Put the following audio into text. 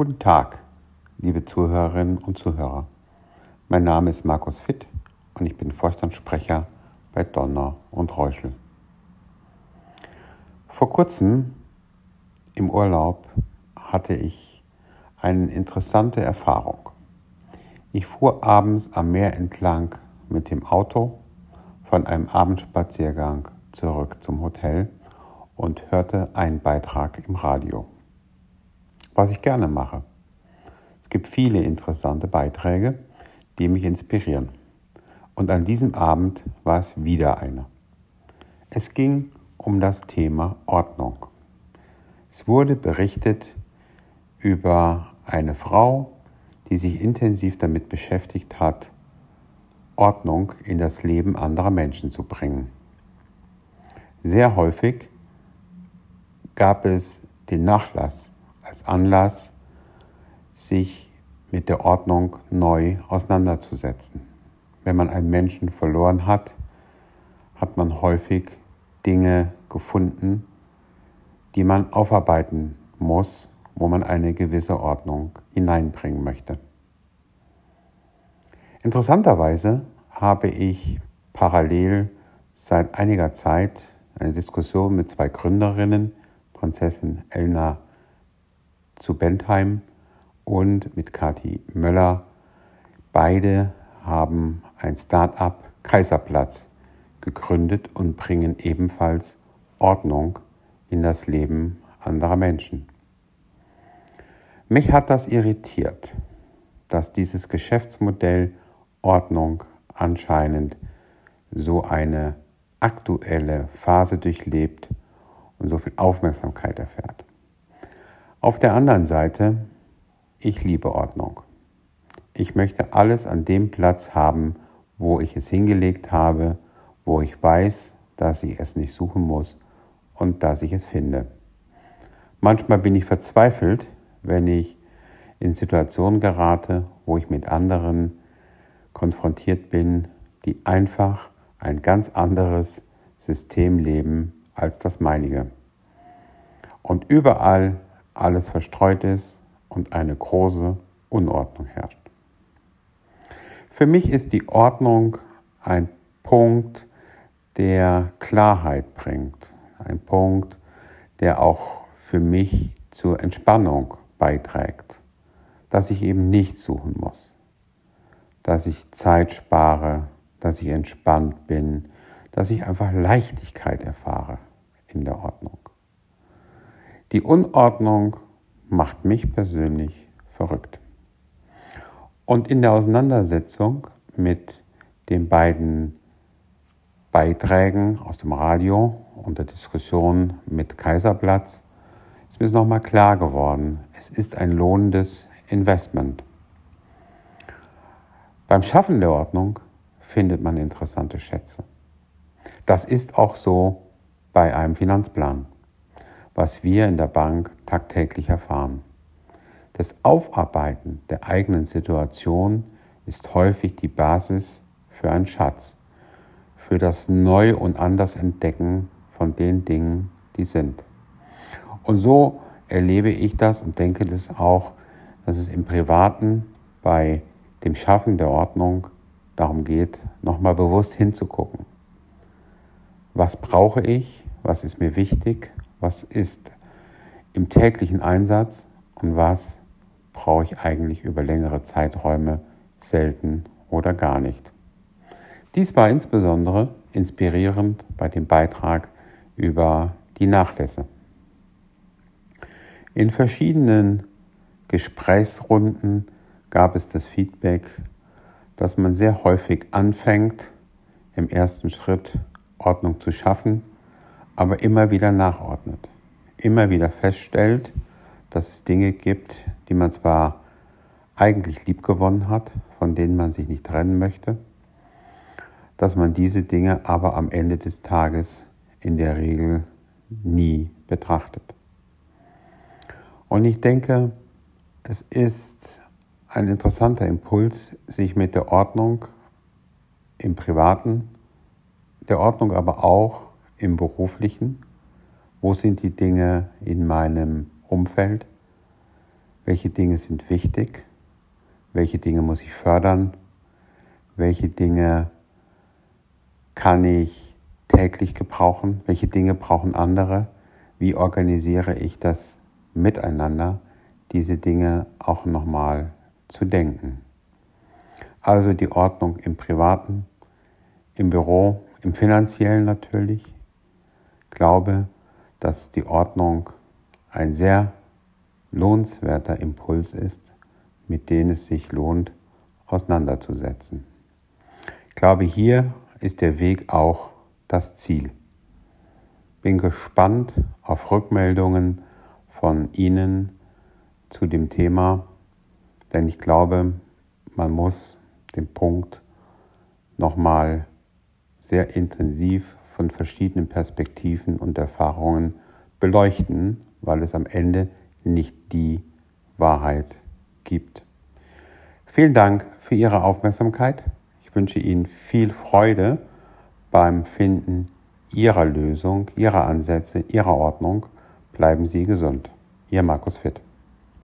Guten Tag, liebe Zuhörerinnen und Zuhörer. Mein Name ist Markus Fitt und ich bin Vorstandssprecher bei Donner und Reuschel. Vor kurzem im Urlaub hatte ich eine interessante Erfahrung. Ich fuhr abends am Meer entlang mit dem Auto von einem Abendspaziergang zurück zum Hotel und hörte einen Beitrag im Radio. Was ich gerne mache. Es gibt viele interessante Beiträge die mich inspirieren. Und an diesem Abend war es wieder einer. Es ging um das Thema Ordnung. Es wurde berichtet über eine Frau, die sich intensiv damit beschäftigt hat, Ordnung in das Leben anderer Menschen zu bringen. Sehr häufig gab es den Nachlass Anlass, sich mit der Ordnung neu auseinanderzusetzen. Wenn man einen Menschen verloren hat, hat man häufig Dinge gefunden, die man aufarbeiten muss, wo man eine gewisse Ordnung hineinbringen möchte. Interessanterweise habe ich parallel seit einiger Zeit eine Diskussion mit zwei Gründerinnen, Prinzessin Elna zu Bentheim und mit Kati Möller. Beide haben ein Start-up Kaiserplatz gegründet und bringen ebenfalls Ordnung in das Leben anderer Menschen. Mich hat das irritiert, dass dieses Geschäftsmodell Ordnung anscheinend so eine aktuelle Phase durchlebt und so viel Aufmerksamkeit erfährt. Auf der anderen Seite ich liebe Ordnung. Ich möchte alles an dem Platz haben, wo ich es hingelegt habe, wo ich weiß, dass ich es nicht suchen muss und dass ich es finde. Manchmal bin ich verzweifelt, wenn ich in Situationen gerate, wo ich mit anderen konfrontiert bin, die einfach ein ganz anderes System leben als das meinige. Und überall alles verstreut ist und eine große Unordnung herrscht. Für mich ist die Ordnung ein Punkt, der Klarheit bringt, ein Punkt, der auch für mich zur Entspannung beiträgt, dass ich eben nicht suchen muss, dass ich Zeit spare, dass ich entspannt bin, dass ich einfach Leichtigkeit erfahre. Die Unordnung macht mich persönlich verrückt. Und in der Auseinandersetzung mit den beiden Beiträgen aus dem Radio und der Diskussion mit Kaiserplatz ist mir nochmal klar geworden, es ist ein lohnendes Investment. Beim Schaffen der Ordnung findet man interessante Schätze. Das ist auch so bei einem Finanzplan was wir in der Bank tagtäglich erfahren. Das Aufarbeiten der eigenen Situation ist häufig die Basis für einen Schatz, für das Neu- und Andersentdecken von den Dingen, die sind. Und so erlebe ich das und denke das auch, dass es im Privaten bei dem Schaffen der Ordnung darum geht, nochmal bewusst hinzugucken. Was brauche ich? Was ist mir wichtig? Was ist im täglichen Einsatz und was brauche ich eigentlich über längere Zeiträume selten oder gar nicht. Dies war insbesondere inspirierend bei dem Beitrag über die Nachlässe. In verschiedenen Gesprächsrunden gab es das Feedback, dass man sehr häufig anfängt, im ersten Schritt Ordnung zu schaffen aber immer wieder nachordnet. Immer wieder feststellt, dass es Dinge gibt, die man zwar eigentlich liebgewonnen hat, von denen man sich nicht trennen möchte, dass man diese Dinge aber am Ende des Tages in der Regel nie betrachtet. Und ich denke, es ist ein interessanter Impuls, sich mit der Ordnung im Privaten, der Ordnung aber auch im beruflichen? Wo sind die Dinge in meinem Umfeld? welche Dinge sind wichtig, welche Dinge muss ich fördern, welche Dinge kann ich täglich gebrauchen, welche Dinge brauchen andere, wie organisiere ich das miteinander, diese Dinge auch nochmal zu denken. Also die Ordnung im privaten, im Büro, im finanziellen natürlich. Glaube, dass die Ordnung ein sehr lohnenswerter Impuls ist, mit dem es sich lohnt, auseinanderzusetzen. Ich glaube, hier ist der Weg auch das Ziel. Bin gespannt auf Rückmeldungen von Ihnen zu dem Thema, denn ich glaube, man muss den Punkt nochmal sehr intensiv von verschiedenen Perspektiven und Erfahrungen beleuchten, weil es am Ende nicht die Wahrheit gibt. Vielen Dank für Ihre Aufmerksamkeit. Ich wünsche Ihnen viel Freude beim Finden Ihrer Lösung, Ihrer Ansätze, Ihrer Ordnung. Bleiben Sie gesund. Ihr Markus Fitt.